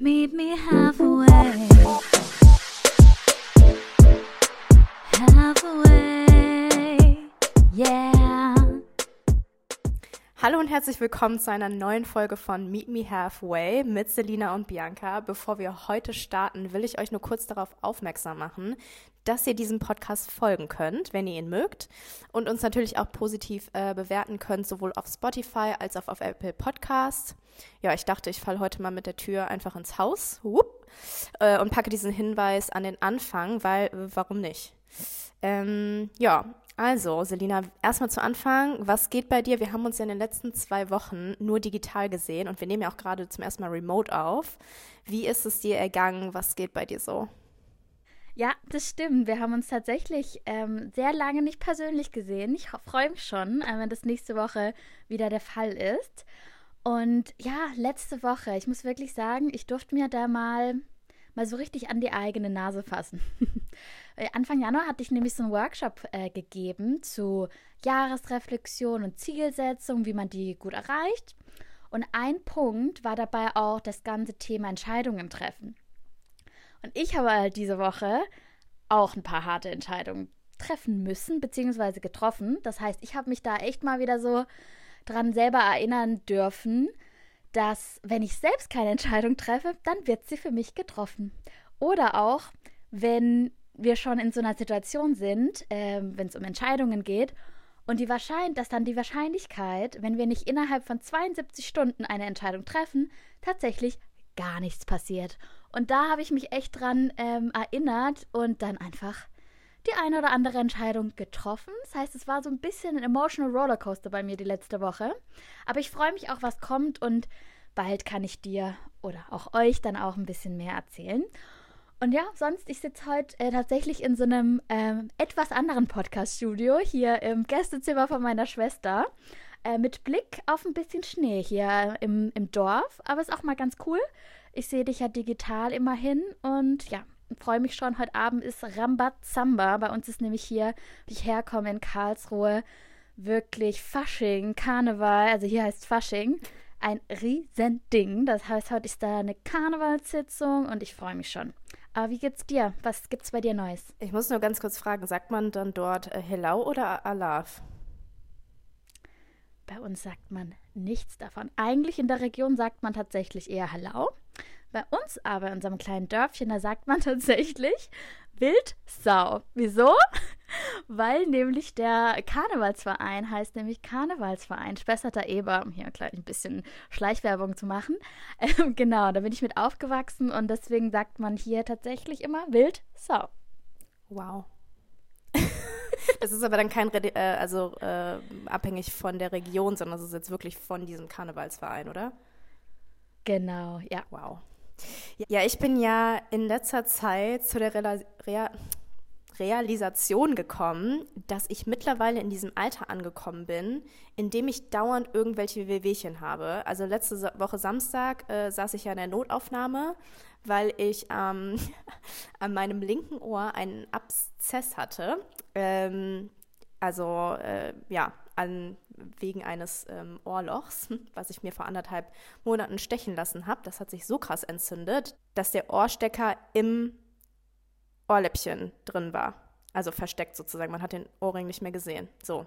Meet me halfway. Hallo und herzlich willkommen zu einer neuen Folge von Meet Me Halfway mit Selina und Bianca. Bevor wir heute starten, will ich euch nur kurz darauf aufmerksam machen, dass ihr diesem Podcast folgen könnt, wenn ihr ihn mögt und uns natürlich auch positiv äh, bewerten könnt, sowohl auf Spotify als auch auf Apple Podcast. Ja, ich dachte, ich falle heute mal mit der Tür einfach ins Haus Whoop, äh, und packe diesen Hinweis an den Anfang, weil äh, warum nicht? Ähm, ja, also, Selina, erstmal zu Anfang, was geht bei dir? Wir haben uns ja in den letzten zwei Wochen nur digital gesehen und wir nehmen ja auch gerade zum ersten Mal remote auf. Wie ist es dir ergangen? Was geht bei dir so? Ja, das stimmt. Wir haben uns tatsächlich ähm, sehr lange nicht persönlich gesehen. Ich freue mich schon, äh, wenn das nächste Woche wieder der Fall ist. Und ja, letzte Woche, ich muss wirklich sagen, ich durfte mir da mal mal so richtig an die eigene Nase fassen. Äh, Anfang Januar hatte ich nämlich so einen Workshop äh, gegeben zu Jahresreflexion und Zielsetzung, wie man die gut erreicht. Und ein Punkt war dabei auch das ganze Thema Entscheidungen treffen. Und ich habe halt diese Woche auch ein paar harte Entscheidungen treffen müssen, beziehungsweise getroffen. Das heißt, ich habe mich da echt mal wieder so dran selber erinnern dürfen, dass wenn ich selbst keine Entscheidung treffe, dann wird sie für mich getroffen. Oder auch, wenn wir schon in so einer Situation sind, äh, wenn es um Entscheidungen geht, und die Wahrscheinlichkeit, dass dann die Wahrscheinlichkeit, wenn wir nicht innerhalb von 72 Stunden eine Entscheidung treffen, tatsächlich gar nichts passiert. Und da habe ich mich echt dran ähm, erinnert und dann einfach die eine oder andere Entscheidung getroffen. Das heißt, es war so ein bisschen ein emotional Rollercoaster bei mir die letzte Woche. Aber ich freue mich auch, was kommt und bald kann ich dir oder auch euch dann auch ein bisschen mehr erzählen. Und ja, sonst, ich sitze heute äh, tatsächlich in so einem ähm, etwas anderen Podcast-Studio hier im Gästezimmer von meiner Schwester. Äh, mit Blick auf ein bisschen Schnee hier im, im Dorf. Aber ist auch mal ganz cool. Ich sehe dich ja digital immerhin. Und ja, freue mich schon. Heute Abend ist Rambazamba. Bei uns ist nämlich hier, wie ich herkomme in Karlsruhe, wirklich Fasching, Karneval. Also hier heißt Fasching. Ein Riesending. Das heißt, heute ist da eine Karnevalssitzung und ich freue mich schon. Aber wie geht's dir? Was gibt's bei dir Neues? Ich muss nur ganz kurz fragen, sagt man dann dort äh, Hello oder Alaf? Bei uns sagt man nichts davon. Eigentlich in der Region sagt man tatsächlich eher Hello. Bei uns aber, in unserem kleinen Dörfchen, da sagt man tatsächlich Wildsau. Wieso? Weil nämlich der Karnevalsverein heißt nämlich Karnevalsverein Spesserter Eber, um hier gleich ein bisschen Schleichwerbung zu machen. Ähm, genau, da bin ich mit aufgewachsen und deswegen sagt man hier tatsächlich immer Wildsau. Wow. Es ist aber dann kein, äh, also äh, abhängig von der Region, sondern es ist jetzt wirklich von diesem Karnevalsverein, oder? Genau, ja. Wow. Ja, ich bin ja in letzter Zeit zu der Rela Rea Realisation gekommen, dass ich mittlerweile in diesem Alter angekommen bin, in dem ich dauernd irgendwelche Wehwehchen habe. Also letzte Woche Samstag äh, saß ich ja in der Notaufnahme, weil ich ähm, an meinem linken Ohr einen Abszess hatte. Ähm, also äh, ja, an, wegen eines ähm, Ohrlochs, was ich mir vor anderthalb Monaten stechen lassen habe. Das hat sich so krass entzündet, dass der Ohrstecker im Ohrläppchen drin war. Also versteckt sozusagen. Man hat den Ohrring nicht mehr gesehen. So.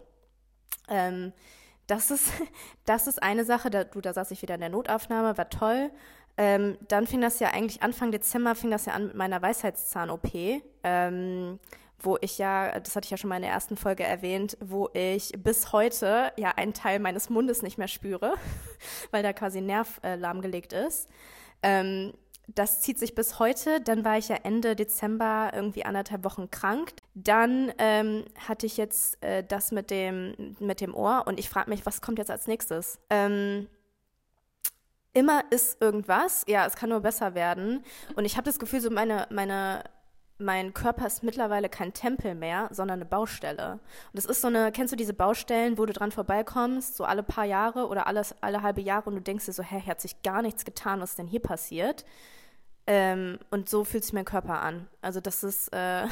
Ähm, das ist, das ist eine Sache, da, du, da saß ich wieder in der Notaufnahme, war toll. Ähm, dann fing das ja eigentlich Anfang Dezember fing das ja an mit meiner Weisheitszahn-OP. Ähm, wo ich ja, das hatte ich ja schon mal in der ersten Folge erwähnt, wo ich bis heute ja einen Teil meines Mundes nicht mehr spüre, weil da quasi Nerv äh, lahmgelegt ist. Ähm, das zieht sich bis heute. Dann war ich ja Ende Dezember irgendwie anderthalb Wochen krank. Dann ähm, hatte ich jetzt äh, das mit dem, mit dem Ohr und ich frage mich, was kommt jetzt als nächstes? Ähm, immer ist irgendwas. Ja, es kann nur besser werden. Und ich habe das Gefühl, so meine, meine mein Körper ist mittlerweile kein Tempel mehr, sondern eine Baustelle. Und das ist so eine, kennst du diese Baustellen, wo du dran vorbeikommst, so alle paar Jahre oder alles, alle halbe Jahre und du denkst dir so, hä, hier hat sich gar nichts getan, was denn hier passiert? Ähm, und so fühlt sich mein Körper an. Also das ist, äh,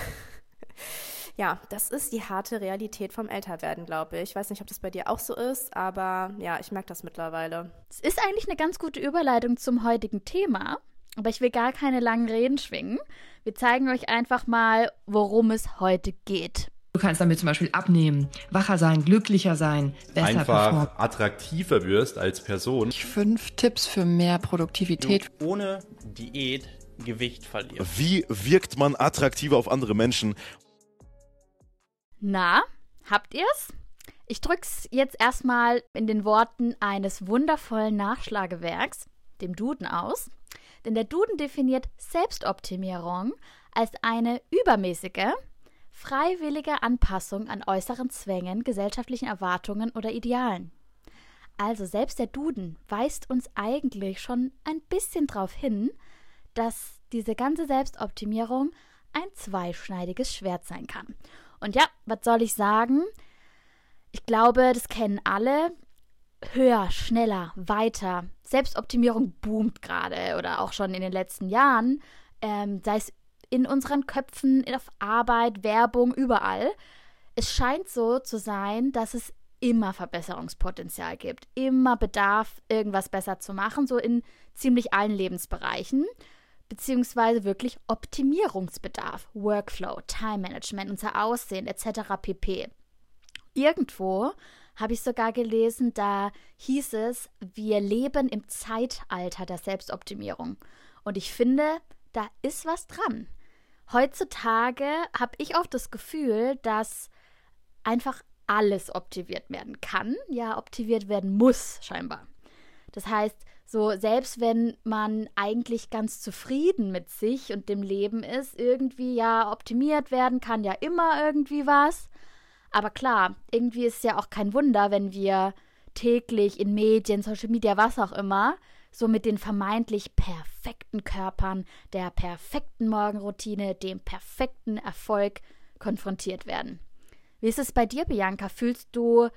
ja, das ist die harte Realität vom Älterwerden, glaube ich. Ich weiß nicht, ob das bei dir auch so ist, aber ja, ich merke das mittlerweile. Es ist eigentlich eine ganz gute Überleitung zum heutigen Thema, aber ich will gar keine langen Reden schwingen. Wir zeigen euch einfach mal, worum es heute geht. Du kannst damit zum Beispiel abnehmen, wacher sein, glücklicher sein, besser einfach performen. attraktiver wirst als Person. Fünf Tipps für mehr Produktivität. ohne Diät Gewicht verlieren. Wie wirkt man attraktiver auf andere Menschen? Na, habt ihr's? Ich drück's jetzt erstmal in den Worten eines wundervollen Nachschlagewerks, dem Duden, aus. Denn der Duden definiert Selbstoptimierung als eine übermäßige, freiwillige Anpassung an äußeren Zwängen, gesellschaftlichen Erwartungen oder Idealen. Also selbst der Duden weist uns eigentlich schon ein bisschen darauf hin, dass diese ganze Selbstoptimierung ein zweischneidiges Schwert sein kann. Und ja, was soll ich sagen? Ich glaube, das kennen alle. Höher, schneller, weiter. Selbstoptimierung boomt gerade oder auch schon in den letzten Jahren. Ähm, sei es in unseren Köpfen, auf Arbeit, Werbung, überall. Es scheint so zu sein, dass es immer Verbesserungspotenzial gibt, immer Bedarf, irgendwas besser zu machen, so in ziemlich allen Lebensbereichen, beziehungsweise wirklich Optimierungsbedarf, Workflow, Time Management, unser Aussehen etc. pp. Irgendwo habe ich sogar gelesen, da hieß es, wir leben im Zeitalter der Selbstoptimierung. Und ich finde, da ist was dran. Heutzutage habe ich oft das Gefühl, dass einfach alles optimiert werden kann, ja, optimiert werden muss, scheinbar. Das heißt, so selbst wenn man eigentlich ganz zufrieden mit sich und dem Leben ist, irgendwie ja optimiert werden kann ja immer irgendwie was. Aber klar, irgendwie ist es ja auch kein Wunder, wenn wir täglich in Medien, Social Media, was auch immer, so mit den vermeintlich perfekten Körpern, der perfekten Morgenroutine, dem perfekten Erfolg konfrontiert werden. Wie ist es bei dir, Bianca? Fühlst du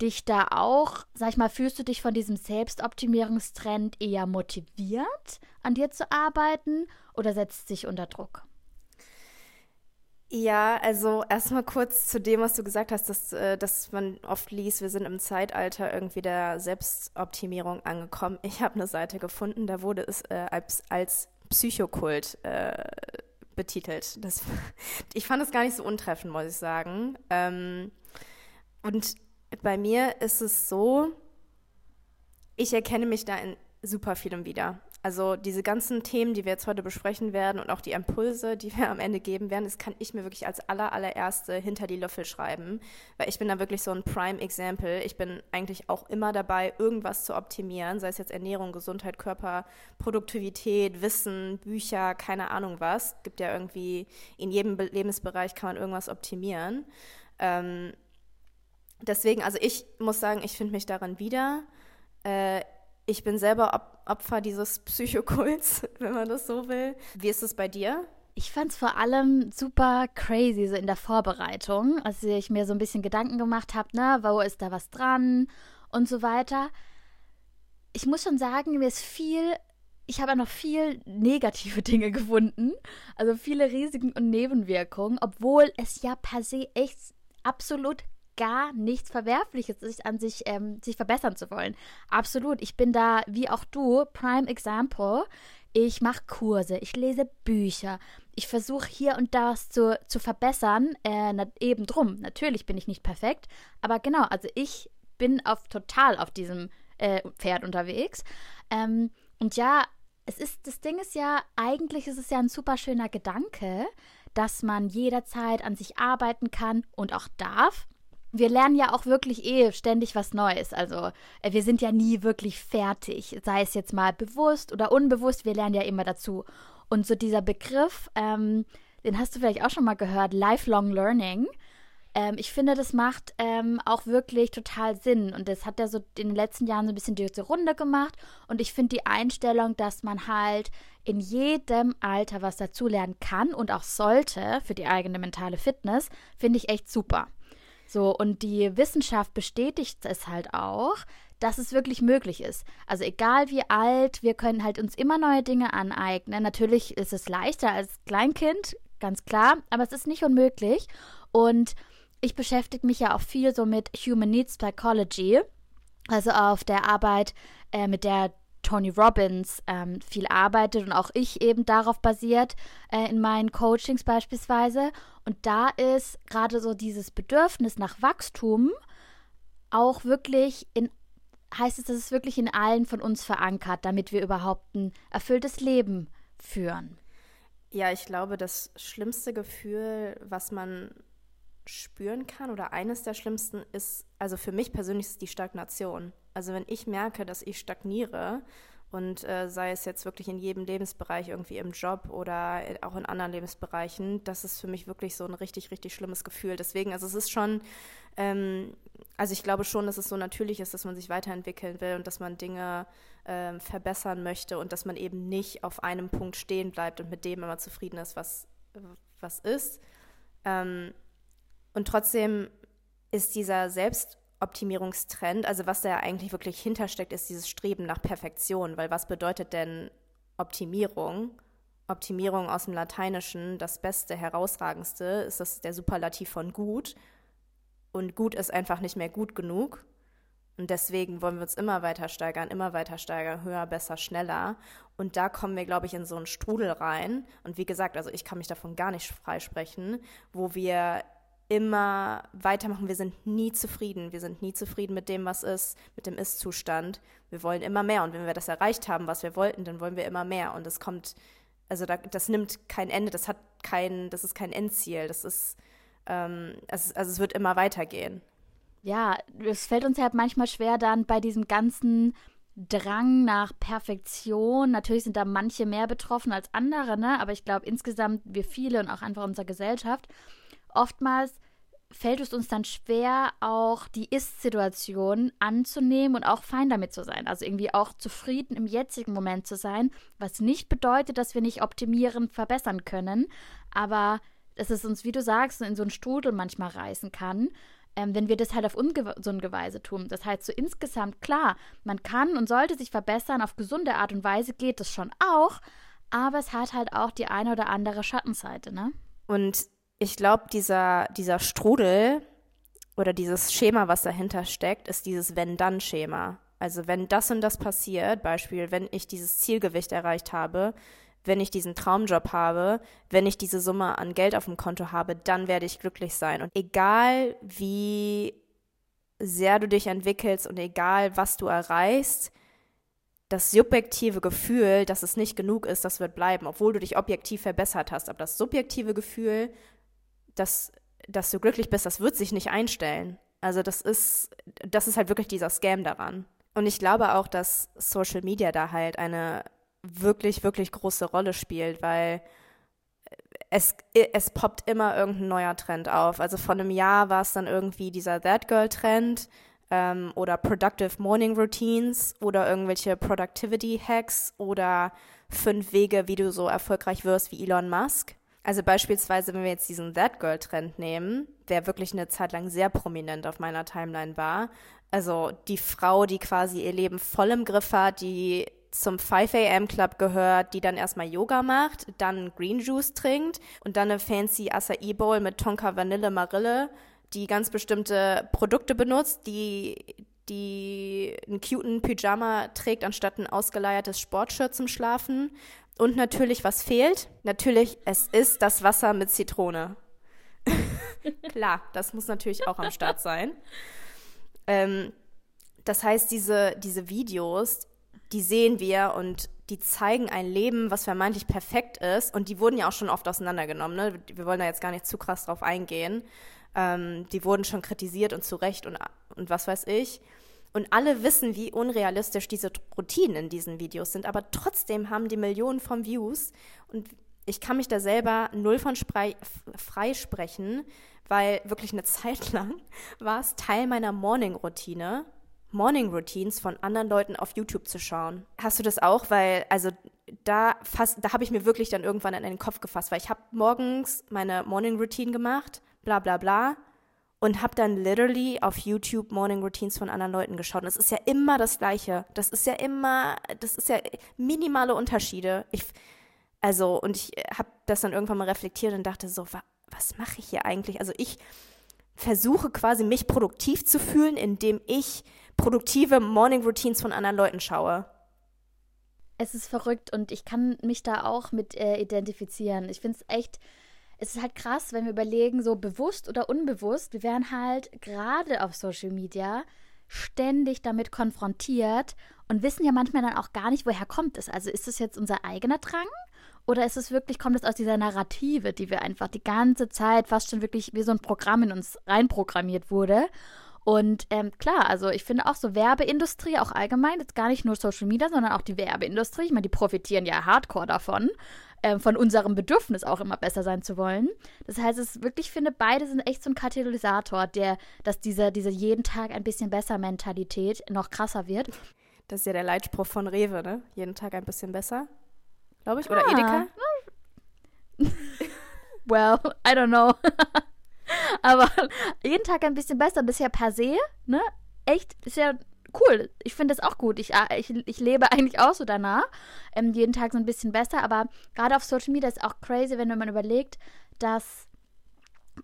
dich da auch, sag ich mal, fühlst du dich von diesem Selbstoptimierungstrend eher motiviert, an dir zu arbeiten oder setzt dich unter Druck? Ja, also erstmal kurz zu dem, was du gesagt hast, dass, äh, dass man oft liest, wir sind im Zeitalter irgendwie der Selbstoptimierung angekommen. Ich habe eine Seite gefunden, da wurde es äh, als, als Psychokult äh, betitelt. Das, ich fand es gar nicht so untreffend, muss ich sagen. Ähm, und bei mir ist es so, ich erkenne mich da in super vielem wieder. Also diese ganzen Themen, die wir jetzt heute besprechen werden und auch die Impulse, die wir am Ende geben werden, das kann ich mir wirklich als aller, allererste hinter die Löffel schreiben, weil ich bin da wirklich so ein Prime Example. Ich bin eigentlich auch immer dabei, irgendwas zu optimieren, sei es jetzt Ernährung, Gesundheit, Körper, Produktivität, Wissen, Bücher, keine Ahnung was. Gibt ja irgendwie, in jedem Lebensbereich kann man irgendwas optimieren. Ähm, deswegen, also ich muss sagen, ich finde mich daran wieder. Äh, ich bin selber Op Opfer dieses Psychokults, wenn man das so will. Wie ist es bei dir? Ich fand es vor allem super crazy so in der Vorbereitung, als ich mir so ein bisschen Gedanken gemacht habe, ne, wo ist da was dran und so weiter. Ich muss schon sagen, mir ist viel, ich habe noch viel negative Dinge gefunden, also viele Risiken und Nebenwirkungen, obwohl es ja per se echt absolut gar nichts Verwerfliches ist, an sich, ähm, sich verbessern zu wollen. Absolut. Ich bin da, wie auch du, Prime Example. Ich mache Kurse, ich lese Bücher, ich versuche hier und da zu, zu verbessern. Äh, na, eben drum. Natürlich bin ich nicht perfekt, aber genau, also ich bin auf total auf diesem äh, Pferd unterwegs. Ähm, und ja, es ist, das Ding ist ja, eigentlich ist es ja ein super schöner Gedanke, dass man jederzeit an sich arbeiten kann und auch darf wir lernen ja auch wirklich eh ständig was Neues. Also äh, wir sind ja nie wirklich fertig, sei es jetzt mal bewusst oder unbewusst, wir lernen ja immer dazu. Und so dieser Begriff, ähm, den hast du vielleicht auch schon mal gehört, Lifelong Learning. Ähm, ich finde, das macht ähm, auch wirklich total Sinn. Und das hat er so in den letzten Jahren so ein bisschen die Runde gemacht. Und ich finde die Einstellung, dass man halt in jedem Alter was dazulernen kann und auch sollte für die eigene mentale Fitness, finde ich echt super. So, und die Wissenschaft bestätigt es halt auch, dass es wirklich möglich ist. Also egal wie alt, wir können halt uns immer neue Dinge aneignen. Natürlich ist es leichter als Kleinkind, ganz klar, aber es ist nicht unmöglich. Und ich beschäftige mich ja auch viel so mit Human Needs Psychology, also auf der Arbeit, äh, mit der Tony Robbins ähm, viel arbeitet und auch ich eben darauf basiert äh, in meinen Coachings beispielsweise. Und da ist gerade so dieses Bedürfnis nach Wachstum auch wirklich in heißt es, das ist wirklich in allen von uns verankert, damit wir überhaupt ein erfülltes Leben führen. Ja, ich glaube, das schlimmste Gefühl, was man spüren kann oder eines der schlimmsten ist, also für mich persönlich ist die Stagnation. Also wenn ich merke, dass ich stagniere und äh, sei es jetzt wirklich in jedem Lebensbereich, irgendwie im Job oder auch in anderen Lebensbereichen, das ist für mich wirklich so ein richtig, richtig schlimmes Gefühl. Deswegen, also es ist schon, ähm, also ich glaube schon, dass es so natürlich ist, dass man sich weiterentwickeln will und dass man Dinge ähm, verbessern möchte und dass man eben nicht auf einem Punkt stehen bleibt und mit dem immer zufrieden ist, was, was ist. Ähm, und trotzdem ist dieser Selbstoptimierungstrend, also was da eigentlich wirklich hintersteckt, ist dieses Streben nach Perfektion. Weil was bedeutet denn Optimierung? Optimierung aus dem Lateinischen, das Beste, Herausragendste, ist das der Superlativ von gut. Und gut ist einfach nicht mehr gut genug. Und deswegen wollen wir uns immer weiter steigern, immer weiter steigern, höher, besser, schneller. Und da kommen wir, glaube ich, in so einen Strudel rein. Und wie gesagt, also ich kann mich davon gar nicht freisprechen, wo wir immer weitermachen. Wir sind nie zufrieden. Wir sind nie zufrieden mit dem, was ist, mit dem Ist-Zustand. Wir wollen immer mehr. Und wenn wir das erreicht haben, was wir wollten, dann wollen wir immer mehr. Und es kommt, also da, das nimmt kein Ende, das hat kein, das ist kein Endziel. Das ist, ähm, es, also es wird immer weitergehen. Ja, es fällt uns halt manchmal schwer, dann bei diesem ganzen Drang nach Perfektion. Natürlich sind da manche mehr betroffen als andere, ne? Aber ich glaube insgesamt wir viele und auch einfach unsere Gesellschaft oftmals fällt es uns dann schwer, auch die Ist-Situation anzunehmen und auch fein damit zu sein. Also irgendwie auch zufrieden im jetzigen Moment zu sein, was nicht bedeutet, dass wir nicht optimieren, verbessern können, aber dass es uns, wie du sagst, in so einen Strudel manchmal reißen kann, ähm, wenn wir das halt auf ungesunde Weise tun. Das heißt, so insgesamt klar, man kann und sollte sich verbessern, auf gesunde Art und Weise geht das schon auch, aber es hat halt auch die eine oder andere Schattenseite, ne? Und ich glaube, dieser, dieser Strudel oder dieses Schema, was dahinter steckt, ist dieses Wenn-Dann-Schema. Also wenn das und das passiert, Beispiel, wenn ich dieses Zielgewicht erreicht habe, wenn ich diesen Traumjob habe, wenn ich diese Summe an Geld auf dem Konto habe, dann werde ich glücklich sein. Und egal wie sehr du dich entwickelst und egal was du erreichst, das subjektive Gefühl, dass es nicht genug ist, das wird bleiben, obwohl du dich objektiv verbessert hast. Aber das subjektive Gefühl dass, dass du glücklich bist, das wird sich nicht einstellen. Also das ist, das ist halt wirklich dieser Scam daran. Und ich glaube auch, dass Social Media da halt eine wirklich, wirklich große Rolle spielt, weil es, es poppt immer irgendein neuer Trend auf. Also vor einem Jahr war es dann irgendwie dieser That Girl Trend ähm, oder Productive Morning Routines oder irgendwelche Productivity Hacks oder fünf Wege, wie du so erfolgreich wirst wie Elon Musk. Also beispielsweise, wenn wir jetzt diesen That Girl Trend nehmen, der wirklich eine Zeit lang sehr prominent auf meiner Timeline war. Also die Frau, die quasi ihr Leben voll im Griff hat, die zum 5 a.m. Club gehört, die dann erstmal Yoga macht, dann Green Juice trinkt und dann eine fancy Acai Bowl mit Tonka Vanille Marille, die ganz bestimmte Produkte benutzt, die die einen cuten Pyjama trägt anstatt ein ausgeleiertes Sportshirt zum Schlafen und natürlich, was fehlt? Natürlich, es ist das Wasser mit Zitrone. Klar, das muss natürlich auch am Start sein. Ähm, das heißt, diese, diese Videos, die sehen wir und die zeigen ein Leben, was vermeintlich perfekt ist. Und die wurden ja auch schon oft auseinandergenommen. Ne? Wir wollen da jetzt gar nicht zu krass drauf eingehen. Ähm, die wurden schon kritisiert und zu Recht und, und was weiß ich. Und alle wissen, wie unrealistisch diese Routinen in diesen Videos sind, aber trotzdem haben die Millionen von Views und ich kann mich da selber null von freisprechen, weil wirklich eine Zeit lang war es Teil meiner Morning-Routine, Morning-Routines von anderen Leuten auf YouTube zu schauen. Hast du das auch? Weil, also da fast, da habe ich mir wirklich dann irgendwann in den Kopf gefasst, weil ich habe morgens meine Morning-Routine gemacht, bla bla bla und habe dann literally auf YouTube Morning Routines von anderen Leuten geschaut. Und es ist ja immer das Gleiche. Das ist ja immer, das ist ja minimale Unterschiede. Ich, also, und ich habe das dann irgendwann mal reflektiert und dachte so, wa was mache ich hier eigentlich? Also ich versuche quasi mich produktiv zu fühlen, indem ich produktive Morning Routines von anderen Leuten schaue. Es ist verrückt und ich kann mich da auch mit äh, identifizieren. Ich finde es echt, es ist halt krass, wenn wir überlegen, so bewusst oder unbewusst, wir werden halt gerade auf Social Media ständig damit konfrontiert und wissen ja manchmal dann auch gar nicht, woher kommt es. Also ist es jetzt unser eigener Drang oder ist es wirklich, kommt es aus dieser Narrative, die wir einfach die ganze Zeit fast schon wirklich wie so ein Programm in uns reinprogrammiert wurde? Und ähm, klar, also ich finde auch so Werbeindustrie, auch allgemein, jetzt gar nicht nur Social Media, sondern auch die Werbeindustrie, ich meine, die profitieren ja hardcore davon, ähm, von unserem Bedürfnis auch immer besser sein zu wollen. Das heißt, es wirklich, ich finde, beide sind echt so ein Katalysator, der, dass diese, diese jeden Tag ein bisschen besser Mentalität noch krasser wird. Das ist ja der Leitspruch von Rewe, ne? Jeden Tag ein bisschen besser, glaube ich. Oder ah. Edeka? well, I don't know. Aber jeden Tag ein bisschen besser. Das ist ja per se, ne? Echt, ist ja cool. Ich finde das auch gut. Ich, äh, ich, ich lebe eigentlich auch so danach. Ähm, jeden Tag so ein bisschen besser. Aber gerade auf Social Media ist auch crazy, wenn man überlegt, dass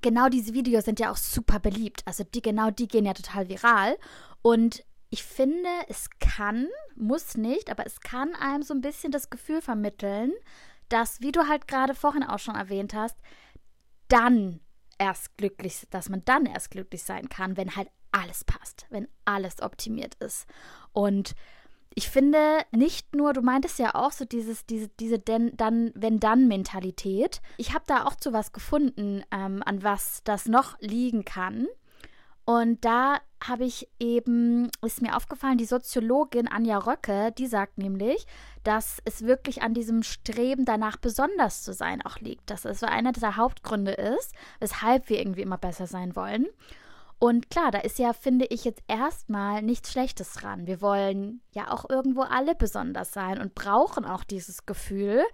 genau diese Videos sind ja auch super beliebt. Also die, genau die gehen ja total viral. Und ich finde, es kann, muss nicht, aber es kann einem so ein bisschen das Gefühl vermitteln, dass, wie du halt gerade vorhin auch schon erwähnt hast, dann erst glücklich, dass man dann erst glücklich sein kann, wenn halt alles passt, wenn alles optimiert ist. Und ich finde nicht nur, du meintest ja auch so dieses, diese, diese denn, dann, wenn dann Mentalität. Ich habe da auch zu was gefunden, ähm, an was das noch liegen kann. Und da habe ich eben, ist mir aufgefallen, die Soziologin Anja Röcke, die sagt nämlich, dass es wirklich an diesem Streben danach besonders zu sein auch liegt. Dass es so einer dieser Hauptgründe ist, weshalb wir irgendwie immer besser sein wollen. Und klar, da ist ja, finde ich, jetzt erstmal nichts Schlechtes dran. Wir wollen ja auch irgendwo alle besonders sein und brauchen auch dieses Gefühl.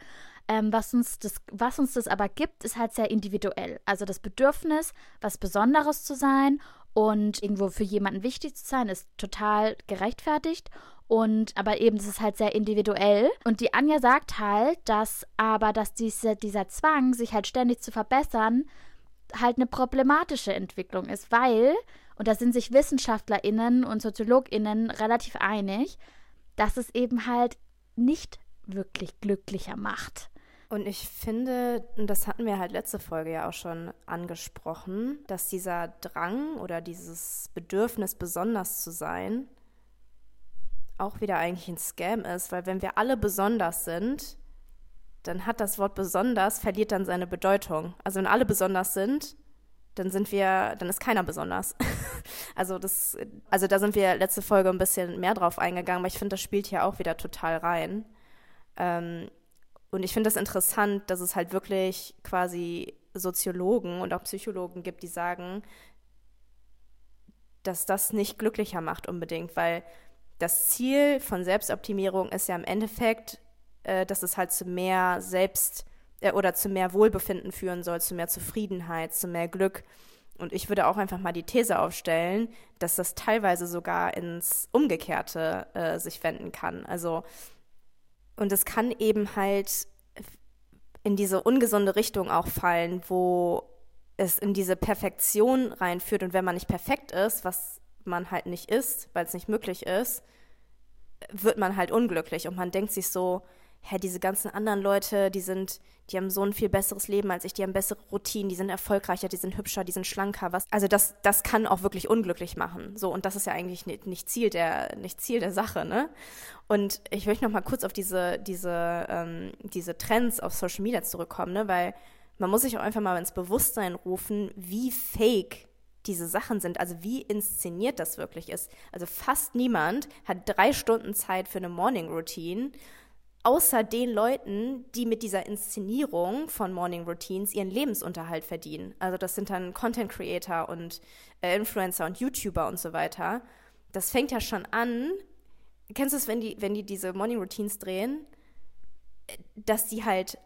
Ähm, was, uns das, was uns das aber gibt, ist halt sehr individuell. Also das Bedürfnis, was Besonderes zu sein und irgendwo für jemanden wichtig zu sein, ist total gerechtfertigt. Und aber eben, das ist halt sehr individuell. Und die Anja sagt halt, dass aber, dass diese, dieser Zwang, sich halt ständig zu verbessern, halt eine problematische Entwicklung ist, weil, und da sind sich WissenschaftlerInnen und SoziologInnen relativ einig, dass es eben halt nicht wirklich glücklicher macht. Und ich finde, und das hatten wir halt letzte Folge ja auch schon angesprochen, dass dieser Drang oder dieses Bedürfnis, besonders zu sein, auch wieder eigentlich ein Scam ist, weil wenn wir alle besonders sind, dann hat das Wort besonders, verliert dann seine Bedeutung. Also wenn alle besonders sind, dann sind wir, dann ist keiner besonders. also das, also da sind wir letzte Folge ein bisschen mehr drauf eingegangen, aber ich finde, das spielt hier auch wieder total rein. Ähm, und ich finde das interessant, dass es halt wirklich quasi Soziologen und auch Psychologen gibt, die sagen, dass das nicht glücklicher macht unbedingt, weil das Ziel von Selbstoptimierung ist ja im Endeffekt, äh, dass es halt zu mehr Selbst- äh, oder zu mehr Wohlbefinden führen soll, zu mehr Zufriedenheit, zu mehr Glück. Und ich würde auch einfach mal die These aufstellen, dass das teilweise sogar ins Umgekehrte äh, sich wenden kann. Also und es kann eben halt in diese ungesunde Richtung auch fallen, wo es in diese Perfektion reinführt. Und wenn man nicht perfekt ist, was man halt nicht ist, weil es nicht möglich ist, wird man halt unglücklich. Und man denkt sich so, hä, diese ganzen anderen Leute, die sind, die haben so ein viel besseres Leben als ich, die haben bessere Routinen, die sind erfolgreicher, die sind hübscher, die sind schlanker, was. Also das, das kann auch wirklich unglücklich machen. So, und das ist ja eigentlich nicht, nicht Ziel der, nicht Ziel der Sache, ne? Und ich möchte noch mal kurz auf diese, diese, ähm, diese Trends auf Social Media zurückkommen, ne? Weil man muss sich auch einfach mal ins Bewusstsein rufen, wie fake diese Sachen sind, also wie inszeniert das wirklich ist. Also fast niemand hat drei Stunden Zeit für eine Morning Routine außer den Leuten, die mit dieser Inszenierung von Morning Routines ihren Lebensunterhalt verdienen. Also das sind dann Content Creator und äh, Influencer und YouTuber und so weiter. Das fängt ja schon an. Kennst du es, wenn die, wenn die diese Morning Routines drehen, dass die halt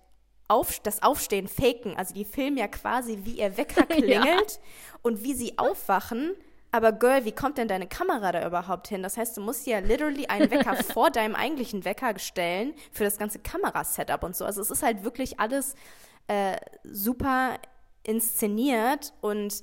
auf, das Aufstehen faken. Also die filmen ja quasi, wie ihr Wecker klingelt ja. und wie sie aufwachen aber Girl, wie kommt denn deine Kamera da überhaupt hin? Das heißt, du musst ja literally einen Wecker vor deinem eigentlichen Wecker stellen für das ganze Kamerasetup und so. Also es ist halt wirklich alles äh, super inszeniert und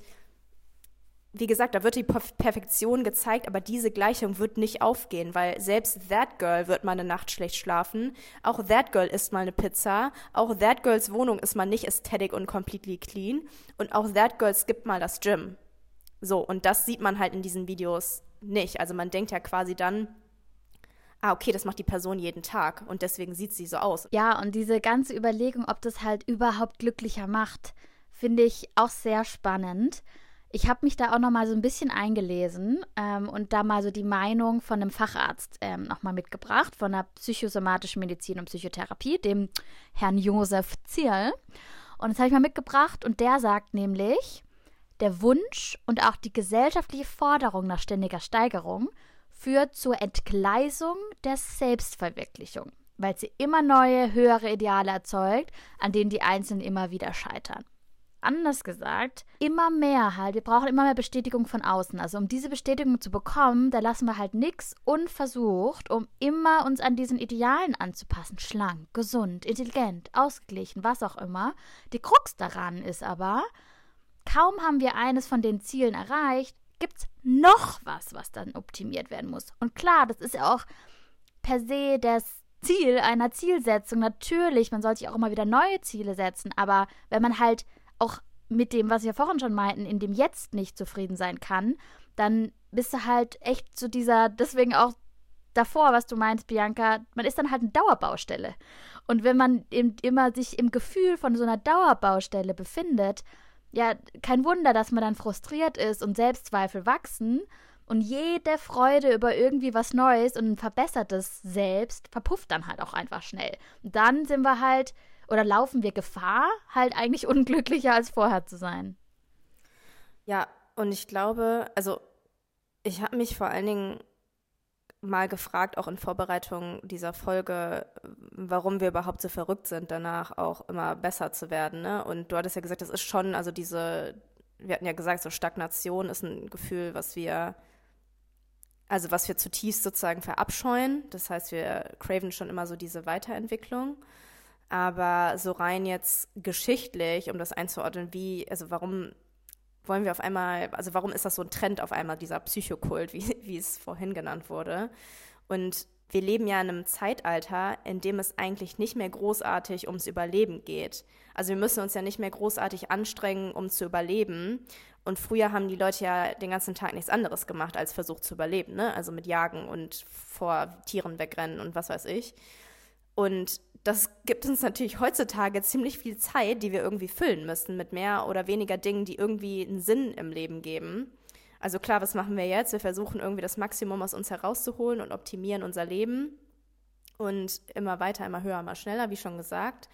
wie gesagt, da wird die Perf- Perfektion gezeigt, aber diese Gleichung wird nicht aufgehen, weil selbst That Girl wird mal eine Nacht schlecht schlafen. Auch That Girl isst mal eine Pizza. Auch That Girls Wohnung ist mal nicht aesthetic und completely clean. Und auch That Girl skippt mal das Gym. So, und das sieht man halt in diesen Videos nicht. Also man denkt ja quasi dann, ah, okay, das macht die Person jeden Tag und deswegen sieht sie so aus. Ja, und diese ganze Überlegung, ob das halt überhaupt glücklicher macht, finde ich auch sehr spannend. Ich habe mich da auch noch mal so ein bisschen eingelesen ähm, und da mal so die Meinung von einem Facharzt ähm, noch mal mitgebracht, von der psychosomatischen Medizin und Psychotherapie, dem Herrn Josef Zierl. Und das habe ich mal mitgebracht und der sagt nämlich, der Wunsch und auch die gesellschaftliche Forderung nach ständiger Steigerung führt zur Entgleisung der Selbstverwirklichung, weil sie immer neue, höhere Ideale erzeugt, an denen die Einzelnen immer wieder scheitern. Anders gesagt, immer mehr halt. Wir brauchen immer mehr Bestätigung von außen. Also um diese Bestätigung zu bekommen, da lassen wir halt nichts unversucht, um immer uns an diesen Idealen anzupassen. Schlank, gesund, intelligent, ausgeglichen, was auch immer. Die Krux daran ist aber, kaum haben wir eines von den Zielen erreicht, gibt es noch was, was dann optimiert werden muss. Und klar, das ist ja auch per se das Ziel einer Zielsetzung. Natürlich, man sollte sich auch immer wieder neue Ziele setzen, aber wenn man halt auch mit dem, was wir vorhin schon meinten, in dem Jetzt nicht zufrieden sein kann, dann bist du halt echt zu dieser, deswegen auch davor, was du meinst, Bianca, man ist dann halt eine Dauerbaustelle. Und wenn man eben immer sich im Gefühl von so einer Dauerbaustelle befindet, ja, kein Wunder, dass man dann frustriert ist und Selbstzweifel wachsen und jede Freude über irgendwie was Neues und ein verbessertes Selbst verpufft dann halt auch einfach schnell. Und dann sind wir halt oder laufen wir Gefahr, halt eigentlich unglücklicher als vorher zu sein. Ja, und ich glaube, also ich habe mich vor allen Dingen mal gefragt, auch in Vorbereitung dieser Folge, warum wir überhaupt so verrückt sind, danach auch immer besser zu werden. Ne? Und du hattest ja gesagt, das ist schon, also diese, wir hatten ja gesagt, so Stagnation ist ein Gefühl, was wir, also was wir zutiefst sozusagen verabscheuen. Das heißt, wir craven schon immer so diese Weiterentwicklung. Aber so rein jetzt geschichtlich, um das einzuordnen, wie, also warum wollen wir auf einmal, also warum ist das so ein Trend auf einmal, dieser Psychokult, wie, wie es vorhin genannt wurde? Und wir leben ja in einem Zeitalter, in dem es eigentlich nicht mehr großartig ums Überleben geht. Also wir müssen uns ja nicht mehr großartig anstrengen, um zu überleben. Und früher haben die Leute ja den ganzen Tag nichts anderes gemacht, als versucht zu überleben, ne? Also mit Jagen und vor Tieren wegrennen und was weiß ich. Und das gibt uns natürlich heutzutage ziemlich viel Zeit, die wir irgendwie füllen müssen mit mehr oder weniger Dingen, die irgendwie einen Sinn im Leben geben. Also klar, was machen wir jetzt? Wir versuchen irgendwie das Maximum aus uns herauszuholen und optimieren unser Leben und immer weiter, immer höher, immer schneller, wie schon gesagt.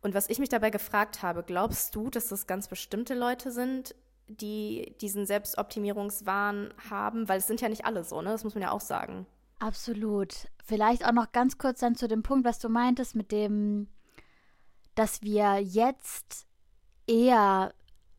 Und was ich mich dabei gefragt habe, glaubst du, dass das ganz bestimmte Leute sind, die diesen Selbstoptimierungswahn haben? Weil es sind ja nicht alle so, ne? Das muss man ja auch sagen. Absolut. Vielleicht auch noch ganz kurz dann zu dem Punkt, was du meintest, mit dem, dass wir jetzt eher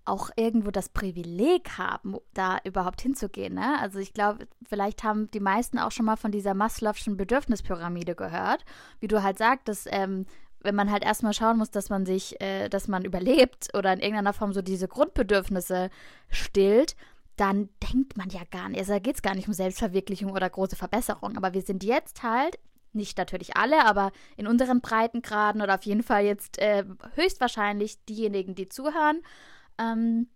auch irgendwo das Privileg haben, da überhaupt hinzugehen. Ne? Also ich glaube, vielleicht haben die meisten auch schon mal von dieser Maslow'schen Bedürfnispyramide gehört, wie du halt sagtest, ähm, wenn man halt erstmal schauen muss, dass man sich, äh, dass man überlebt oder in irgendeiner Form so diese Grundbedürfnisse stillt, dann denkt man ja gar nicht, also da geht es gar nicht um Selbstverwirklichung oder große Verbesserung. Aber wir sind jetzt halt, nicht natürlich alle, aber in unseren Breitengraden oder auf jeden Fall jetzt äh, höchstwahrscheinlich diejenigen, die zuhören, ähm,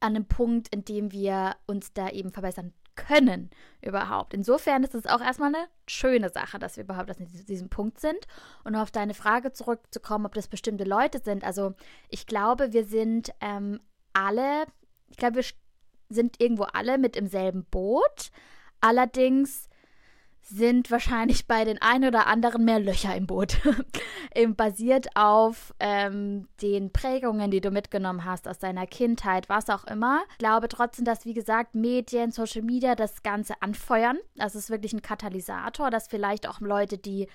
an einem Punkt, in dem wir uns da eben verbessern können überhaupt. Insofern ist es auch erstmal eine schöne Sache, dass wir überhaupt an diesem Punkt sind. Und auf deine Frage zurückzukommen, ob das bestimmte Leute sind. Also ich glaube, wir sind ähm, alle, ich glaube, wir sind irgendwo alle mit im selben Boot. Allerdings sind wahrscheinlich bei den einen oder anderen mehr Löcher im Boot. Eben basiert auf ähm, den Prägungen, die du mitgenommen hast aus deiner Kindheit, was auch immer. Ich glaube trotzdem, dass, wie gesagt, Medien, Social Media das Ganze anfeuern. Das ist wirklich ein Katalysator, dass vielleicht auch Leute, die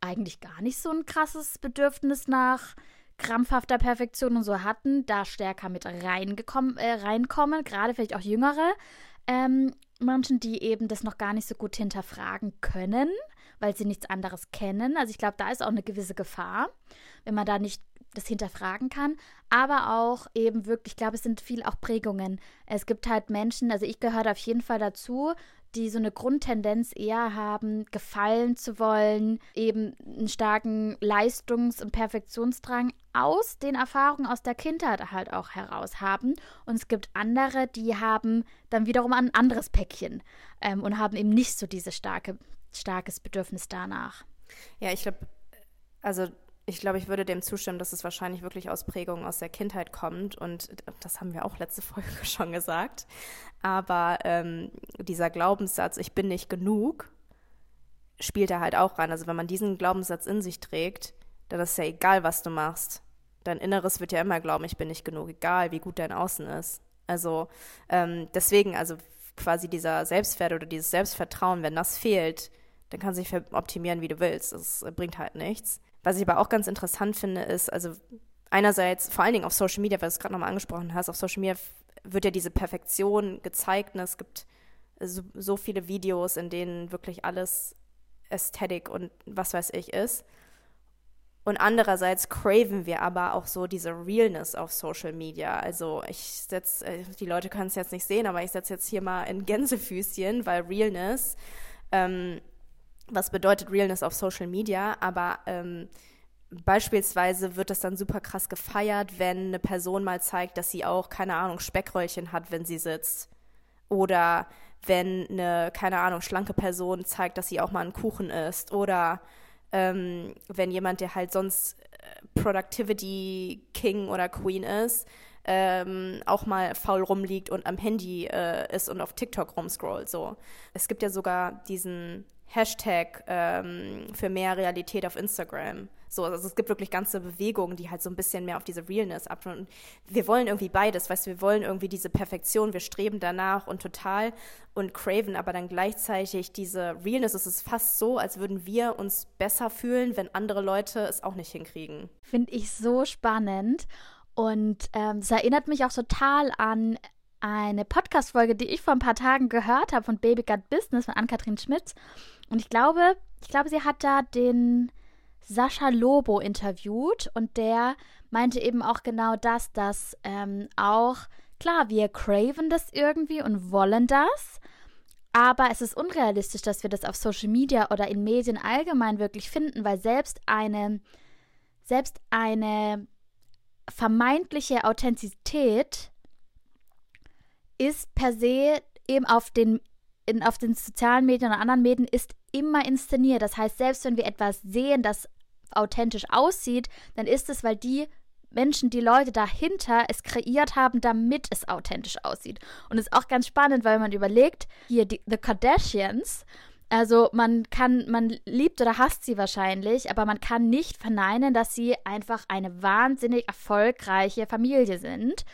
eigentlich gar nicht so ein krasses Bedürfnis nach krampfhafter Perfektion und so hatten, da stärker mit reingekommen, äh, reinkommen, gerade vielleicht auch jüngere ähm, Menschen, die eben das noch gar nicht so gut hinterfragen können, weil sie nichts anderes kennen. Also ich glaube, da ist auch eine gewisse Gefahr, wenn man da nicht das hinterfragen kann, aber auch eben wirklich, ich glaube, es sind viel auch Prägungen. Es gibt halt Menschen, also ich gehöre auf jeden Fall dazu, die so eine Grundtendenz eher haben, gefallen zu wollen, eben einen starken Leistungs- und Perfektionsdrang aus den Erfahrungen aus der Kindheit halt auch heraus haben. Und es gibt andere, die haben dann wiederum ein anderes Päckchen ähm, und haben eben nicht so dieses starke, starkes Bedürfnis danach. Ja, ich glaube, also ich glaube, ich würde dem zustimmen, dass es wahrscheinlich wirklich aus Prägungen aus der Kindheit kommt. Und das haben wir auch letzte Folge schon gesagt. Aber ähm, dieser Glaubenssatz, ich bin nicht genug, spielt da halt auch rein. Also wenn man diesen Glaubenssatz in sich trägt, dann ist ja egal, was du machst. Dein Inneres wird ja immer glauben, ich bin nicht genug, egal wie gut dein Außen ist. Also ähm, deswegen, also quasi dieser Selbstwert oder dieses Selbstvertrauen, wenn das fehlt, dann kannst du dich optimieren, wie du willst. Das bringt halt nichts. Was ich aber auch ganz interessant finde, ist, also einerseits, vor allen Dingen auf Social Media, weil du es gerade nochmal angesprochen hast, auf Social Media wird ja diese Perfektion gezeigt. Ne? Es gibt so, so viele Videos, in denen wirklich alles Ästhetik und was weiß ich ist. Und andererseits craven wir aber auch so diese Realness auf Social Media. Also ich setze, äh, die Leute können es jetzt nicht sehen, aber ich setze jetzt hier mal in Gänsefüßchen, weil Realness ähm, was bedeutet Realness auf Social Media, aber ähm, beispielsweise wird das dann super krass gefeiert, wenn eine Person mal zeigt, dass sie auch, keine Ahnung, Speckröllchen hat, wenn sie sitzt. Oder wenn eine, keine Ahnung, schlanke Person zeigt, dass sie auch mal einen Kuchen isst. Oder ähm, wenn jemand, der halt sonst äh, Productivity King oder Queen ist, ähm, auch mal faul rumliegt und am Handy äh, ist und auf TikTok rumscrollt. So. Es gibt ja sogar diesen Hashtag ähm, für mehr Realität auf Instagram. So, also es gibt wirklich ganze Bewegungen, die halt so ein bisschen mehr auf diese Realness. Und wir wollen irgendwie beides, weißt du, wir wollen irgendwie diese Perfektion, wir streben danach und total und craven, aber dann gleichzeitig diese Realness. Es ist fast so, als würden wir uns besser fühlen, wenn andere Leute es auch nicht hinkriegen. Finde ich so spannend. Und ähm, es erinnert mich auch total an eine Podcast-Folge, die ich vor ein paar Tagen gehört habe von Baby Gut Business von Ann-Kathrin Schmitz. Und ich glaube, ich glaube, sie hat da den Sascha Lobo interviewt und der meinte eben auch genau das, dass ähm, auch, klar, wir craven das irgendwie und wollen das, aber es ist unrealistisch, dass wir das auf Social Media oder in Medien allgemein wirklich finden, weil selbst eine, selbst eine vermeintliche Authentizität ist per se eben auf den in, auf den sozialen Medien und anderen Medien ist immer inszeniert. Das heißt, selbst wenn wir etwas sehen, das authentisch aussieht, dann ist es, weil die Menschen, die Leute dahinter es kreiert haben, damit es authentisch aussieht. Und es ist auch ganz spannend, weil man überlegt, hier die The Kardashians, also man kann, man liebt oder hasst sie wahrscheinlich, aber man kann nicht verneinen, dass sie einfach eine wahnsinnig erfolgreiche Familie sind.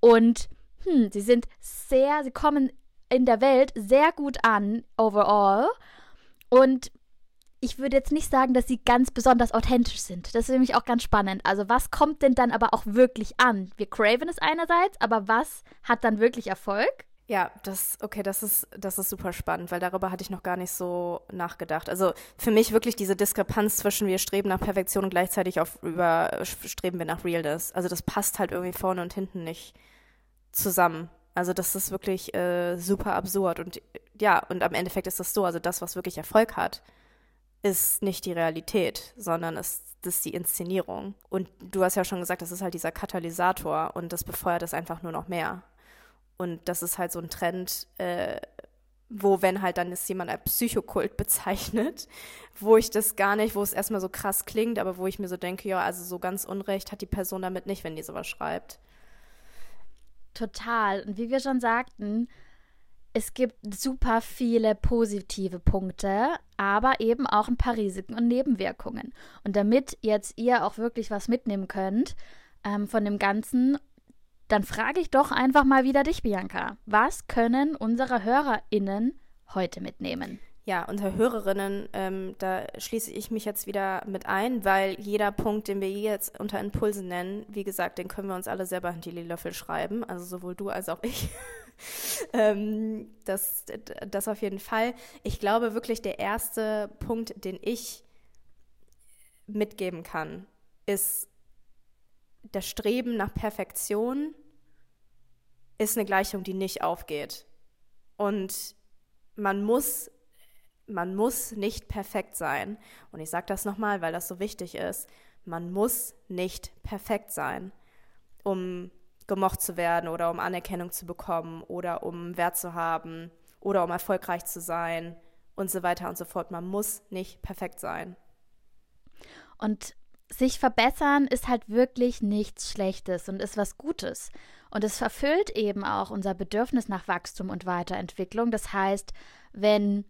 Und hm, sie sind sehr, sie kommen in der Welt sehr gut an, overall. Und ich würde jetzt nicht sagen, dass sie ganz besonders authentisch sind. Das ist nämlich auch ganz spannend. Also was kommt denn dann aber auch wirklich an? Wir craven es einerseits, aber was hat dann wirklich Erfolg? Ja, das, okay, das ist, das ist super spannend, weil darüber hatte ich noch gar nicht so nachgedacht. Also für mich wirklich diese Diskrepanz zwischen wir streben nach Perfektion und gleichzeitig auf über streben wir nach Realness. Also das passt halt irgendwie vorne und hinten nicht zusammen. Also das ist wirklich äh, super absurd. Und ja, und am Endeffekt ist das so, also das, was wirklich Erfolg hat, ist nicht die Realität, sondern ist, das ist die Inszenierung. Und du hast ja schon gesagt, das ist halt dieser Katalysator und das befeuert es einfach nur noch mehr. Und das ist halt so ein Trend, äh, wo, wenn halt dann ist jemand als Psychokult bezeichnet, wo ich das gar nicht, wo es erstmal so krass klingt, aber wo ich mir so denke, ja, also so ganz Unrecht hat die Person damit nicht, wenn die sowas schreibt. Total. Und wie wir schon sagten, es gibt super viele positive Punkte, aber eben auch ein paar Risiken und Nebenwirkungen. Und damit jetzt ihr auch wirklich was mitnehmen könnt ähm, von dem Ganzen, dann frage ich doch einfach mal wieder dich, Bianca. Was können unsere HörerInnen heute mitnehmen? Ja, unsere Hörerinnen, ähm, da schließe ich mich jetzt wieder mit ein, weil jeder Punkt, den wir jetzt unter Impulsen nennen, wie gesagt, den können wir uns alle selber hinter die Löffel schreiben, also sowohl du als auch ich. ähm, das, das auf jeden Fall. Ich glaube wirklich, der erste Punkt, den ich mitgeben kann, ist das Streben nach Perfektion ist eine Gleichung, die nicht aufgeht. Und man muss, man muss nicht perfekt sein. Und ich sage das nochmal, weil das so wichtig ist. Man muss nicht perfekt sein, um gemocht zu werden oder um Anerkennung zu bekommen oder um Wert zu haben oder um erfolgreich zu sein und so weiter und so fort. Man muss nicht perfekt sein. Und sich verbessern ist halt wirklich nichts Schlechtes und ist was Gutes. Und es erfüllt eben auch unser Bedürfnis nach Wachstum und Weiterentwicklung. Das heißt, wenn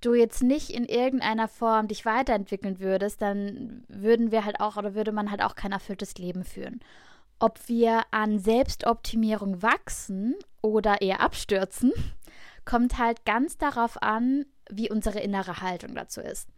du jetzt nicht in irgendeiner Form dich weiterentwickeln würdest, dann würden wir halt auch oder würde man halt auch kein erfülltes Leben führen. Ob wir an Selbstoptimierung wachsen oder eher abstürzen, kommt halt ganz darauf an, wie unsere innere Haltung dazu ist.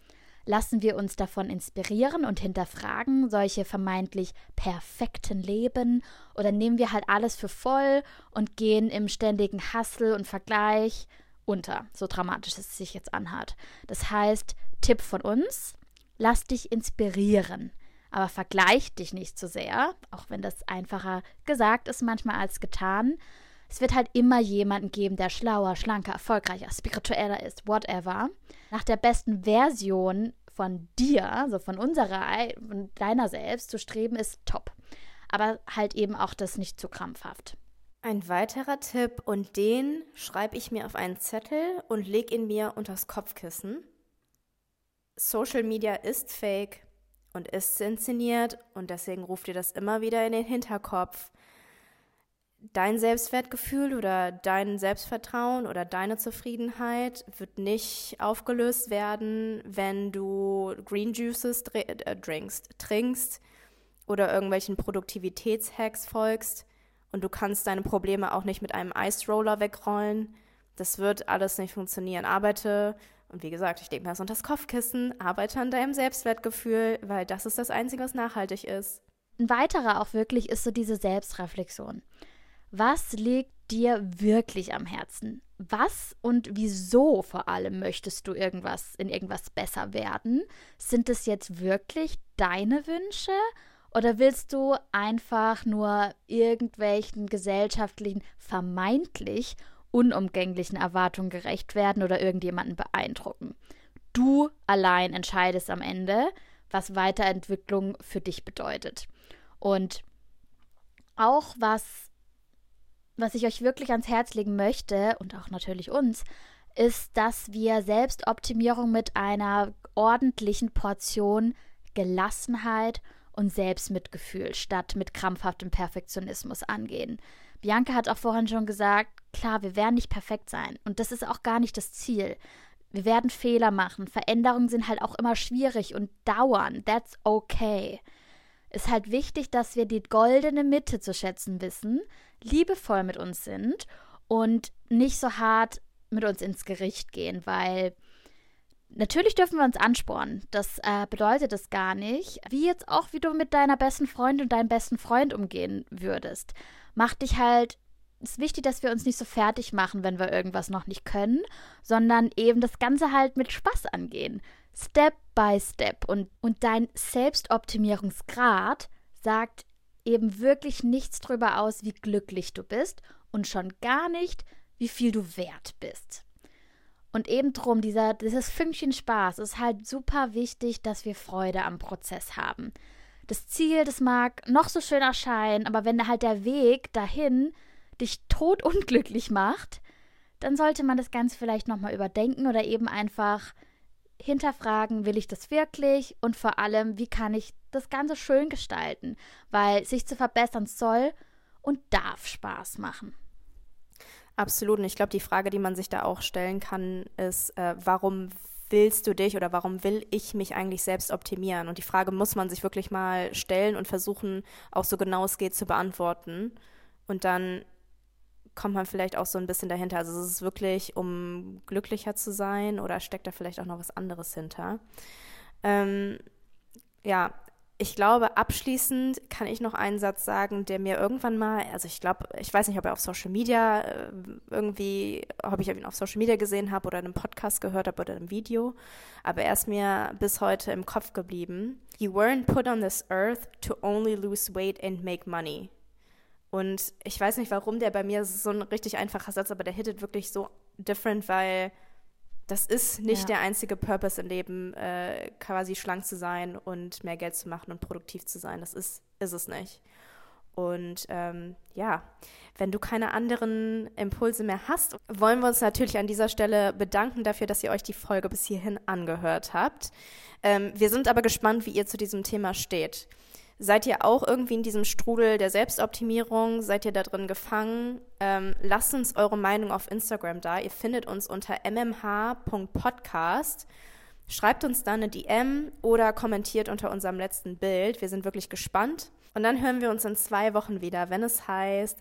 Lassen wir uns davon inspirieren und hinterfragen solche vermeintlich perfekten Leben oder nehmen wir halt alles für voll und gehen im ständigen Hassel und Vergleich unter, so dramatisch es sich jetzt anhört. Das heißt, Tipp von uns, lass dich inspirieren, aber vergleich dich nicht zu so sehr, auch wenn das einfacher gesagt ist manchmal als getan. Es wird halt immer jemanden geben, der schlauer, schlanker, erfolgreicher, spiritueller ist, whatever. Nach der besten Version von dir, also von unserer, von deiner selbst zu streben, ist top. Aber halt eben auch das nicht zu krampfhaft. Ein weiterer Tipp und den schreibe ich mir auf einen Zettel und lege ihn mir unters Kopfkissen. Social Media ist fake und ist inszeniert und deswegen ruft ihr das immer wieder in den Hinterkopf dein Selbstwertgefühl oder dein Selbstvertrauen oder deine Zufriedenheit wird nicht aufgelöst werden, wenn du Green Juices äh, drinkst, trinkst oder irgendwelchen Produktivitätshacks folgst und du kannst deine Probleme auch nicht mit einem Ice Roller wegrollen. Das wird alles nicht funktionieren. Arbeite, und wie gesagt, ich lege mir das unter das Kopfkissen, arbeite an deinem Selbstwertgefühl, weil das ist das Einzige, was nachhaltig ist. Ein weiterer auch wirklich ist so diese Selbstreflexion. Was liegt dir wirklich am Herzen? Was und wieso vor allem möchtest du irgendwas in irgendwas besser werden? Sind es jetzt wirklich deine Wünsche oder willst du einfach nur irgendwelchen gesellschaftlichen vermeintlich unumgänglichen Erwartungen gerecht werden oder irgendjemanden beeindrucken? Du allein entscheidest am Ende, was Weiterentwicklung für dich bedeutet. Und auch was was ich euch wirklich ans Herz legen möchte und auch natürlich uns, ist, dass wir Selbstoptimierung mit einer ordentlichen Portion Gelassenheit und Selbstmitgefühl statt mit krampfhaftem Perfektionismus angehen. Bianca hat auch vorhin schon gesagt, klar, wir werden nicht perfekt sein und das ist auch gar nicht das Ziel. Wir werden Fehler machen. Veränderungen sind halt auch immer schwierig und dauern. That's okay ist halt wichtig, dass wir die goldene Mitte zu schätzen wissen, liebevoll mit uns sind und nicht so hart mit uns ins Gericht gehen, weil natürlich dürfen wir uns anspornen. Das äh, bedeutet es gar nicht. Wie jetzt auch, wie du mit deiner besten Freundin und deinem besten Freund umgehen würdest. Mach dich halt. Es ist wichtig, dass wir uns nicht so fertig machen, wenn wir irgendwas noch nicht können, sondern eben das Ganze halt mit Spaß angehen. Step by Step. Und, und dein Selbstoptimierungsgrad sagt eben wirklich nichts darüber aus, wie glücklich du bist und schon gar nicht, wie viel du wert bist. Und eben drum, dieser, dieses Fünkchen Spaß ist halt super wichtig, dass wir Freude am Prozess haben. Das Ziel, das mag noch so schön erscheinen, aber wenn halt der Weg dahin dich totunglücklich macht, dann sollte man das Ganze vielleicht nochmal überdenken oder eben einfach hinterfragen, will ich das wirklich und vor allem, wie kann ich das Ganze schön gestalten, weil sich zu verbessern soll und darf Spaß machen. Absolut. Und ich glaube, die Frage, die man sich da auch stellen kann, ist, äh, warum willst du dich oder warum will ich mich eigentlich selbst optimieren? Und die Frage muss man sich wirklich mal stellen und versuchen, auch so genau es geht zu beantworten. Und dann kommt man vielleicht auch so ein bisschen dahinter. Also ist es wirklich, um glücklicher zu sein oder steckt da vielleicht auch noch was anderes hinter? Ähm, ja, ich glaube, abschließend kann ich noch einen Satz sagen, der mir irgendwann mal, also ich glaube, ich weiß nicht, ob er auf Social Media äh, irgendwie, ob ich ihn auf Social Media gesehen habe oder in einem Podcast gehört habe oder einem Video, aber er ist mir bis heute im Kopf geblieben. You weren't put on this earth to only lose weight and make money. Und ich weiß nicht, warum der bei mir so ein richtig einfacher Satz, aber der hittet wirklich so different, weil das ist nicht ja. der einzige Purpose im Leben, äh, quasi schlank zu sein und mehr Geld zu machen und produktiv zu sein. Das ist, ist es nicht. Und ähm, ja, wenn du keine anderen Impulse mehr hast, wollen wir uns natürlich an dieser Stelle bedanken dafür, dass ihr euch die Folge bis hierhin angehört habt. Ähm, wir sind aber gespannt, wie ihr zu diesem Thema steht. Seid ihr auch irgendwie in diesem Strudel der Selbstoptimierung? Seid ihr da drin gefangen? Ähm, lasst uns eure Meinung auf Instagram da. Ihr findet uns unter mmh.podcast. Schreibt uns da eine DM oder kommentiert unter unserem letzten Bild. Wir sind wirklich gespannt. Und dann hören wir uns in zwei Wochen wieder, wenn es heißt.